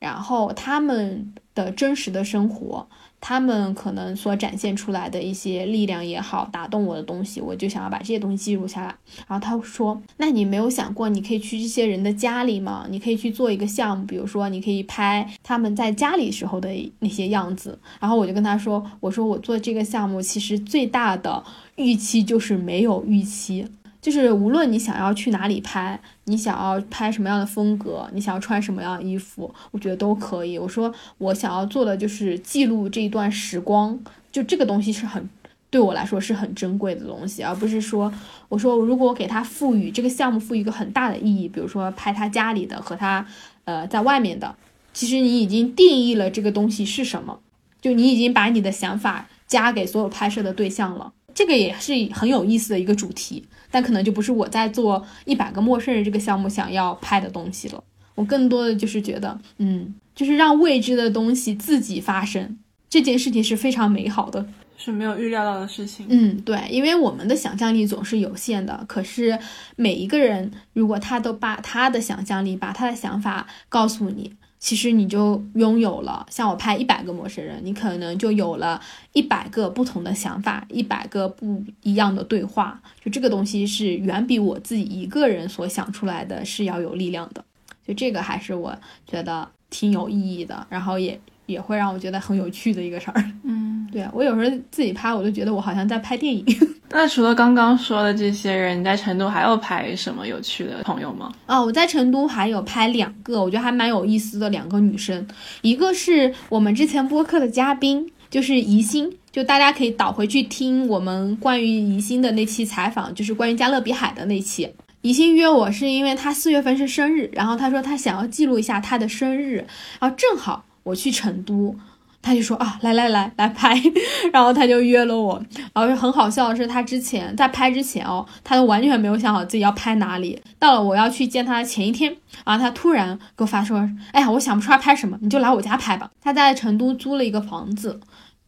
然后他们的真实的生活。”他们可能所展现出来的一些力量也好，打动我的东西，我就想要把这些东西记录下来。然后他说：“那你没有想过，你可以去这些人的家里吗？你可以去做一个项目，比如说，你可以拍他们在家里时候的那些样子。”然后我就跟他说：“我说我做这个项目，其实最大的预期就是没有预期。”就是无论你想要去哪里拍，你想要拍什么样的风格，你想要穿什么样的衣服，我觉得都可以。我说我想要做的就是记录这一段时光，就这个东西是很对我来说是很珍贵的东西，而不是说我说如果我给他赋予这个项目赋予一个很大的意义，比如说拍他家里的和他呃在外面的，其实你已经定义了这个东西是什么，就你已经把你的想法加给所有拍摄的对象了，这个也是很有意思的一个主题。但可能就不是我在做一百个陌生人这个项目想要拍的东西了。我更多的就是觉得，嗯，就是让未知的东西自己发生，这件事情是非常美好的，是没有预料到的事情。嗯，对，因为我们的想象力总是有限的。可是每一个人，如果他都把他的想象力、把他的想法告诉你。其实你就拥有了，像我拍一百个陌生人，你可能就有了一百个不同的想法，一百个不一样的对话。就这个东西是远比我自己一个人所想出来的是要有力量的。就这个还是我觉得挺有意义的，然后也也会让我觉得很有趣的一个事儿。嗯，对我有时候自己拍，我就觉得我好像在拍电影。那除了刚刚说的这些人，你在成都还有拍什么有趣的朋友吗？哦，我在成都还有拍两个，我觉得还蛮有意思的两个女生，一个是我们之前播客的嘉宾，就是宜兴，就大家可以倒回去听我们关于宜兴的那期采访，就是关于加勒比海的那期。宜兴约我是因为他四月份是生日，然后他说他想要记录一下他的生日，然后正好我去成都。他就说啊，来来来来拍，然后他就约了我，然后很好笑的是，他之前在拍之前哦，他都完全没有想好自己要拍哪里。到了我要去见他的前一天，然后他突然给我发说，哎呀，我想不出来拍什么，你就来我家拍吧。他在成都租了一个房子，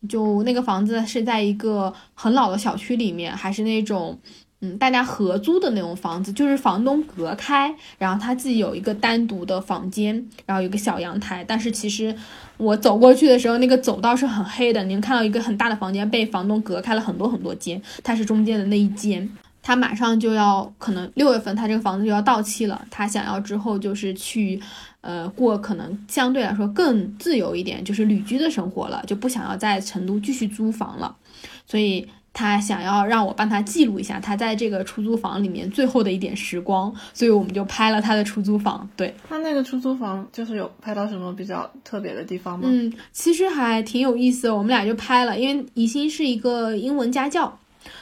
就那个房子是在一个很老的小区里面，还是那种。嗯，大家合租的那种房子，就是房东隔开，然后他自己有一个单独的房间，然后有个小阳台。但是其实我走过去的时候，那个走道是很黑的，你看到一个很大的房间被房东隔开了很多很多间，它是中间的那一间。他马上就要，可能六月份他这个房子就要到期了，他想要之后就是去，呃，过可能相对来说更自由一点，就是旅居的生活了，就不想要在成都继续租房了，所以。他想要让我帮他记录一下他在这个出租房里面最后的一点时光，所以我们就拍了他的出租房。对他那个出租房，就是有拍到什么比较特别的地方吗？嗯，其实还挺有意思的。我们俩就拍了，因为宜兴是一个英文家教，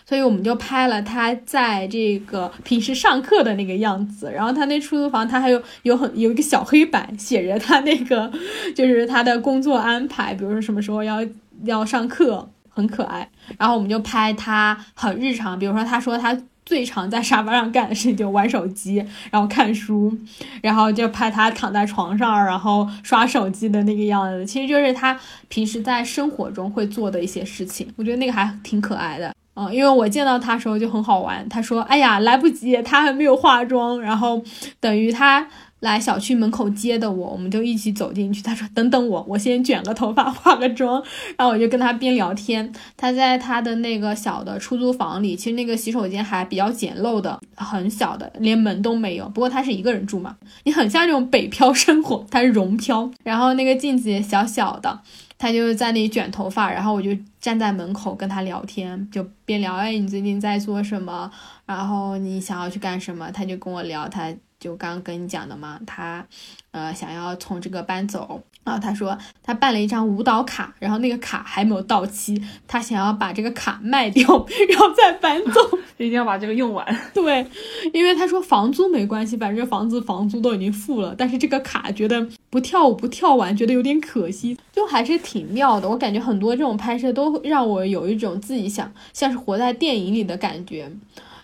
所以我们就拍了他在这个平时上课的那个样子。然后他那出租房，他还有有很有一个小黑板，写着他那个就是他的工作安排，比如说什么时候要要上课。很可爱，然后我们就拍他很日常，比如说他说他最常在沙发上干的事情就玩手机，然后看书，然后就拍他躺在床上然后刷手机的那个样子，其实就是他平时在生活中会做的一些事情，我觉得那个还挺可爱的，嗯，因为我见到他时候就很好玩，他说哎呀来不及，他还没有化妆，然后等于他。来小区门口接的我，我们就一起走进去。他说：“等等我，我先卷个头发，化个妆。”然后我就跟他边聊天。他在他的那个小的出租房里，其实那个洗手间还比较简陋的，很小的，连门都没有。不过他是一个人住嘛，你很像这种北漂生活，他是蓉漂。然后那个镜子也小小的，他就在那里卷头发。然后我就站在门口跟他聊天，就边聊：“哎，你最近在做什么？然后你想要去干什么？”他就跟我聊他。就刚刚跟你讲的嘛，他，呃，想要从这个搬走，然后他说他办了一张舞蹈卡，然后那个卡还没有到期，他想要把这个卡卖掉，然后再搬走，一定要把这个用完。对，因为他说房租没关系，反正房子房租都已经付了，但是这个卡觉得不跳舞不跳完，觉得有点可惜，就还是挺妙的。我感觉很多这种拍摄都让我有一种自己想像是活在电影里的感觉。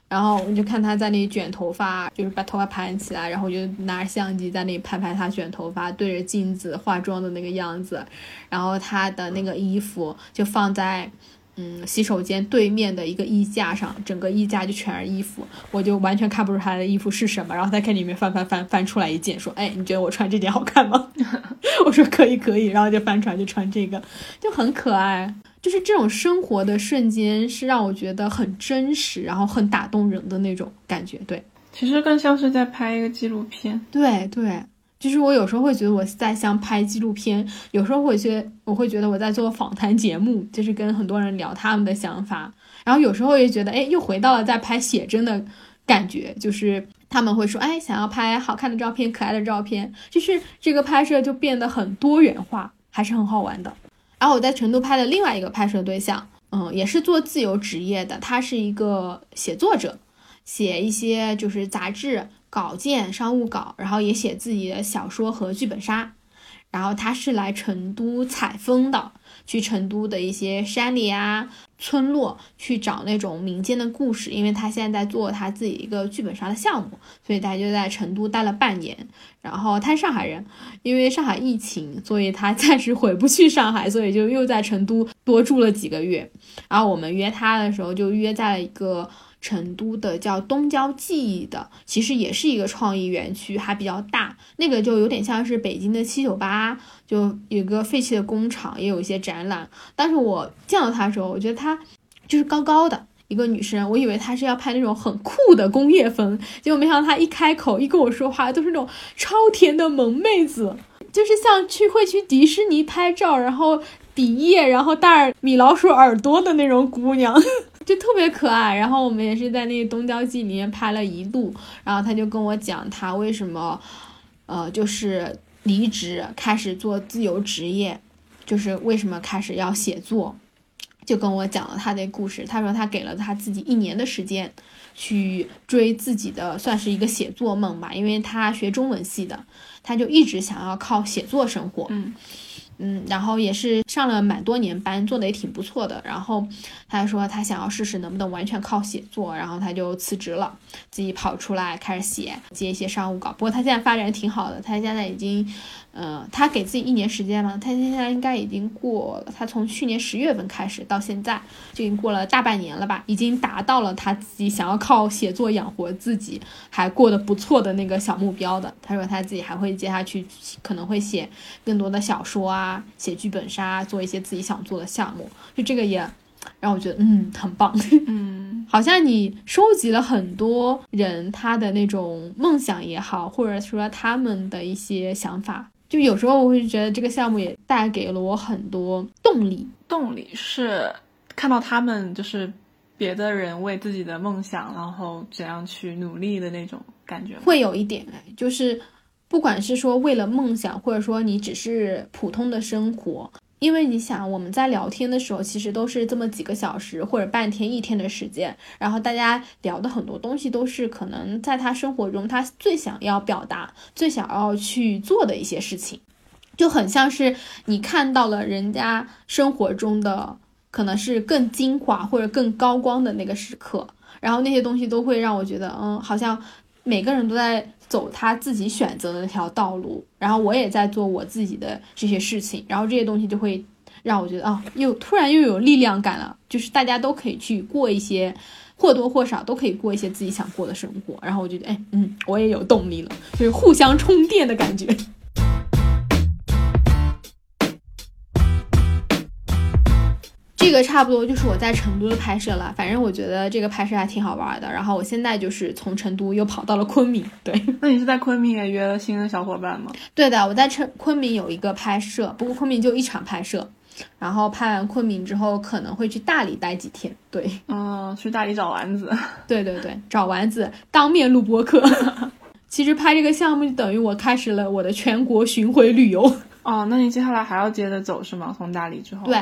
然后我就看他在那里卷头发，就是把头发盘起来，然后就拿着相机在那里拍拍他卷头发、对着镜子化妆的那个样子。然后他的那个衣服就放在嗯洗手间对面的一个衣架上，整个衣架就全是衣服，我就完全看不出他的衣服是什么。然后他看里面翻翻翻翻出来一件，说：“哎，你觉得我穿这件好看吗？” 我说：“可以可以。”然后就翻出来就穿这个，就很可爱。就是这种生活的瞬间，是让我觉得很真实，然后很打动人的那种感觉。对，其实更像是在拍一个纪录片。对对，就是我有时候会觉得我在像拍纪录片，有时候会觉得我会觉得我在做访谈节目，就是跟很多人聊他们的想法。然后有时候也觉得，哎，又回到了在拍写真的感觉，就是他们会说，哎，想要拍好看的照片、可爱的照片，就是这个拍摄就变得很多元化，还是很好玩的。然后我在成都拍的另外一个拍摄对象，嗯，也是做自由职业的，他是一个写作者，写一些就是杂志稿件、商务稿，然后也写自己的小说和剧本杀。然后他是来成都采风的，去成都的一些山里啊、村落去找那种民间的故事，因为他现在在做他自己一个剧本杀的项目，所以他就在成都待了半年。然后他是上海人，因为上海疫情，所以他暂时回不去上海，所以就又在成都多住了几个月。然后我们约他的时候，就约在了一个。成都的叫东郊记忆的，其实也是一个创意园区，还比较大。那个就有点像是北京的七九八，就有个废弃的工厂，也有一些展览。但是我见到她的时候，我觉得她就是高高的一个女生，我以为她是要拍那种很酷的工业风，结果没想到她一开口一跟我说话，都是那种超甜的萌妹子，就是像去会去迪士尼拍照，然后比耶，然后戴米老鼠耳朵的那种姑娘。就特别可爱，然后我们也是在那个东郊记里面拍了一路，然后他就跟我讲他为什么，呃，就是离职开始做自由职业，就是为什么开始要写作，就跟我讲了他的故事。他说他给了他自己一年的时间，去追自己的算是一个写作梦吧，因为他学中文系的。他就一直想要靠写作生活。嗯嗯，然后也是上了蛮多年班，做的也挺不错的。然后他说他想要试试能不能完全靠写作，然后他就辞职了，自己跑出来开始写，接一些商务稿。不过他现在发展挺好的，他现在已经，呃，他给自己一年时间嘛，他现在应该已经过了，他从去年十月份开始到现在就已经过了大半年了吧，已经达到了他自己想要靠写作养活自己，还过得不错的那个小目标的。他说他自己还会接下去，可能会写更多的小说啊，写剧本杀，做一些自己想做的项目。就这个也让我觉得，嗯，很棒。嗯 好像你收集了很多人他的那种梦想也好，或者说他们的一些想法。就有时候我会觉得这个项目也带给了我很多动力。动力是看到他们就是别的人为自己的梦想，然后怎样去努力的那种感觉。会有一点哎，就是不管是说为了梦想，或者说你只是普通的生活，因为你想我们在聊天的时候，其实都是这么几个小时或者半天一天的时间，然后大家聊的很多东西都是可能在他生活中他最想要表达、最想要去做的一些事情，就很像是你看到了人家生活中的可能是更精华或者更高光的那个时刻，然后那些东西都会让我觉得，嗯，好像每个人都在走他自己选择的那条道路，然后我也在做我自己的这些事情，然后这些东西就会让我觉得啊，又突然又有力量感了，就是大家都可以去过一些。或多或少都可以过一些自己想过的生活，然后我觉得，哎，嗯，我也有动力了，就是互相充电的感觉。这个差不多就是我在成都的拍摄了，反正我觉得这个拍摄还挺好玩的。然后我现在就是从成都又跑到了昆明，对，那你是在昆明也约了新的小伙伴吗？对的，我在成昆明有一个拍摄，不过昆明就一场拍摄，然后拍完昆明之后可能会去大理待几天，对，嗯，去大理找丸子。对对对，找丸子当面录播客。其实拍这个项目就等于我开始了我的全国巡回旅游。哦，那你接下来还要接着走是吗？从大理之后？对，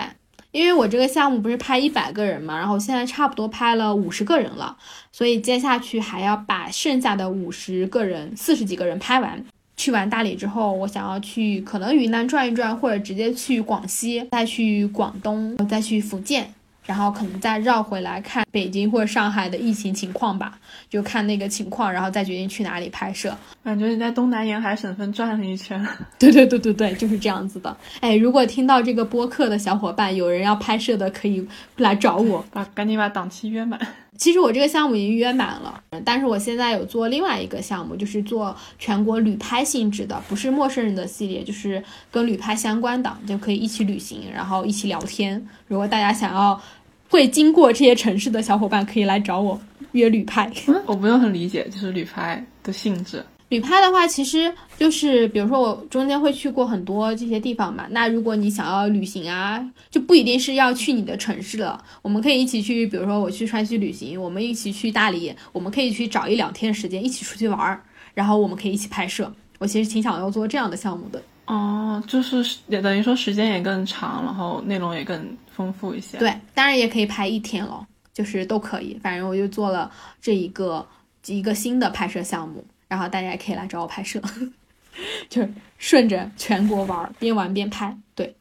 因为我这个项目不是拍一百个人嘛，然后现在差不多拍了五十个人了，所以接下去还要把剩下的五十个人、四十几个人拍完。去完大理之后，我想要去可能云南转一转，或者直接去广西，再去广东，再去福建，然后可能再绕回来看北京或者上海的疫情情况吧，就看那个情况，然后再决定去哪里拍摄。感觉你在东南沿海省份转了一圈。对对对对对，就是这样子的。哎，如果听到这个播客的小伙伴有人要拍摄的，可以来找我。把赶紧把档期约满。其实我这个项目已经约满了，但是我现在有做另外一个项目，就是做全国旅拍性质的，不是陌生人的系列，就是跟旅拍相关的，就可以一起旅行，然后一起聊天。如果大家想要会经过这些城市的小伙伴，可以来找我约旅拍。我不用很理解，就是旅拍的性质。旅拍的话，其实就是比如说我中间会去过很多这些地方嘛。那如果你想要旅行啊，就不一定是要去你的城市了，我们可以一起去，比如说我去川西旅行，我们一起去大理，我们可以去找一两天时间一起出去玩儿，然后我们可以一起拍摄。我其实挺想要做这样的项目的。哦，就是也等于说时间也更长，然后内容也更丰富一些。，对，当然也可以拍一天咯，就是都可以。反正我就做了这一个一个新的拍摄项目，然后大家也可以来找我拍摄，就是顺着全国玩，边玩边拍。对，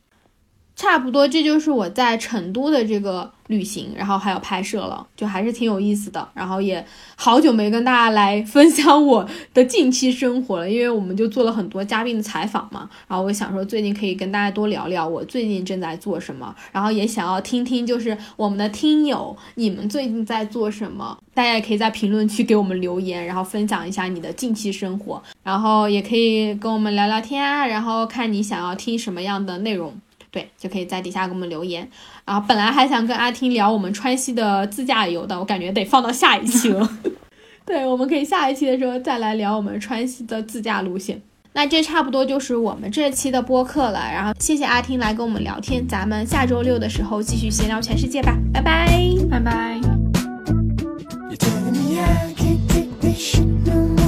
差不多这就是我在成都的这个旅行，然后还有拍摄了，就还是挺有意思的。然后也好久没跟大家来分享我的近期生活了，因为我们就做了很多嘉宾的采访嘛。然后我想说，最近可以跟大家多聊聊我最近正在做什么，然后也想要听听就是我们的听友你们最近在做什么。大家也可以在评论区给我们留言，然后分享一下你的近期生活，然后也可以跟我们聊聊天啊，然后看你想要听什么样的内容。对，就可以在底下给我们留言。然后本来还想跟阿听聊我们川西的自驾游的，我感觉得放到下一期了。对，我们可以下一期的时候再来聊我们川西的自驾路线。那这差不多就是我们这期的播客了。然后谢谢阿听来跟我们聊天，咱们下周六的时候继续闲聊全世界吧，拜拜。拜拜。You're